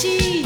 cheese.